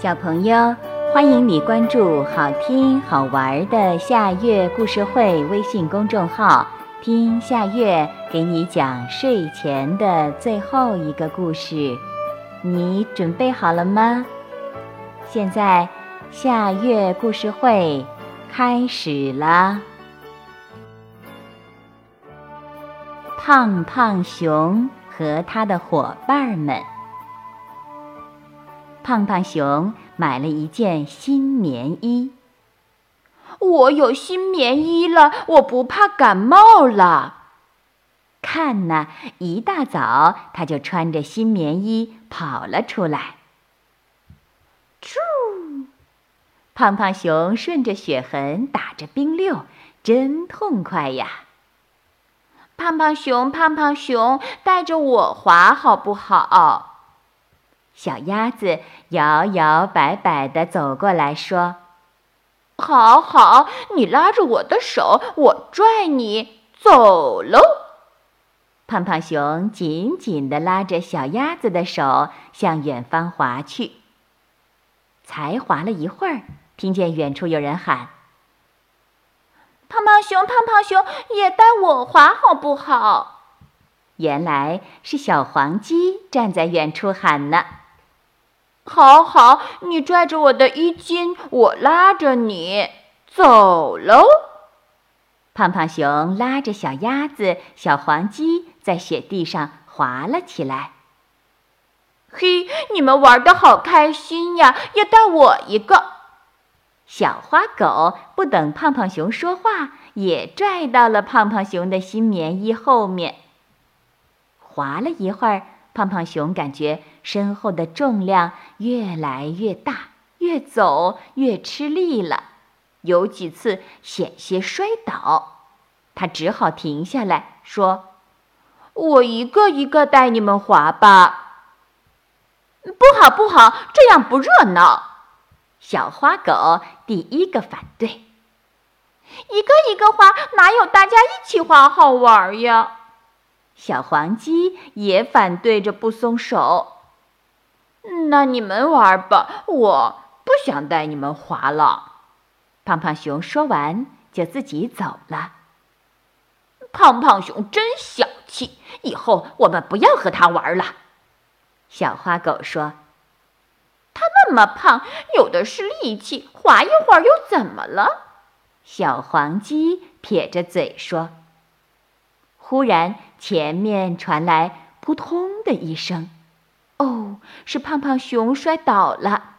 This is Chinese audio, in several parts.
小朋友，欢迎你关注好听好玩的夏月故事会微信公众号，听夏月给你讲睡前的最后一个故事。你准备好了吗？现在夏月故事会开始了。胖胖熊和他的伙伴们。胖胖熊买了一件新棉衣。我有新棉衣了，我不怕感冒了。看呐，一大早他就穿着新棉衣跑了出来。啾！胖胖熊顺着雪痕打着冰溜，真痛快呀！胖胖熊，胖胖熊，带着我滑好不好？小鸭子摇摇摆摆地走过来说：“好好，你拉着我的手，我拽你走喽。”胖胖熊紧紧地拉着小鸭子的手，向远方滑去。才滑了一会儿，听见远处有人喊。胖胖熊，胖胖熊，也带我滑好不好？原来是小黄鸡站在远处喊呢。好好，你拽着我的衣襟，我拉着你走喽。胖胖熊拉着小鸭子、小黄鸡在雪地上滑了起来。嘿，你们玩的好开心呀！也带我一个。小花狗不等胖胖熊说话，也拽到了胖胖熊的新棉衣后面。滑了一会儿，胖胖熊感觉身后的重量越来越大，越走越吃力了，有几次险些摔倒。他只好停下来说：“我一个一个带你们滑吧。”“不好，不好，这样不热闹。”小花狗第一个反对：“一个一个滑，哪有大家一起滑好玩呀？”小黄鸡也反对着不松手：“那你们玩吧，我不想带你们滑了。”胖胖熊说完就自己走了。胖胖熊真小气，以后我们不要和他玩了。”小花狗说。他那么胖，有的是力气，滑一会儿又怎么了？小黄鸡撇着嘴说。忽然，前面传来扑通的一声，哦，是胖胖熊摔倒了。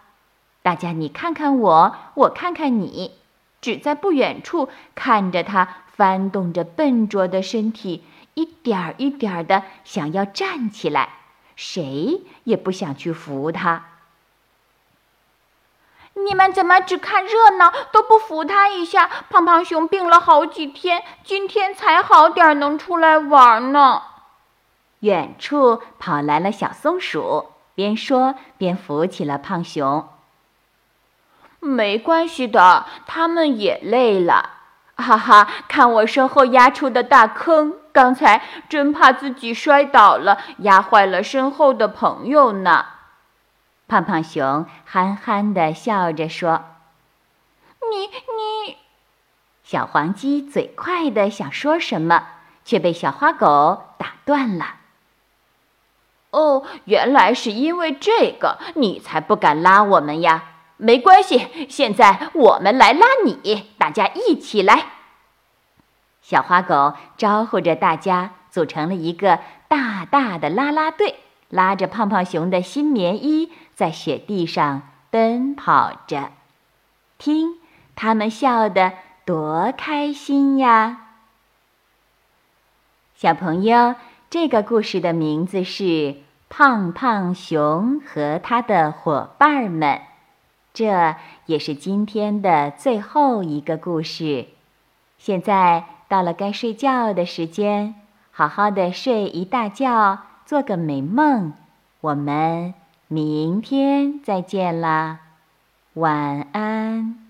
大家你看看我，我看看你，只在不远处看着他翻动着笨拙的身体，一点儿一点儿的想要站起来，谁也不想去扶他。你们怎么只看热闹，都不扶他一下？胖胖熊病了好几天，今天才好点，能出来玩呢。远处跑来了小松鼠，边说边扶起了胖熊。没关系的，他们也累了。哈哈，看我身后压出的大坑，刚才真怕自己摔倒了，压坏了身后的朋友呢。胖胖熊憨憨地笑着说：“你你。”小黄鸡嘴快的想说什么，却被小花狗打断了。“哦，原来是因为这个，你才不敢拉我们呀！没关系，现在我们来拉你，大家一起来。”小花狗招呼着大家，组成了一个大大的啦啦队。拉着胖胖熊的新棉衣，在雪地上奔跑着，听他们笑得多开心呀！小朋友，这个故事的名字是《胖胖熊和他的伙伴们》，这也是今天的最后一个故事。现在到了该睡觉的时间，好好的睡一大觉。做个美梦，我们明天再见啦，晚安。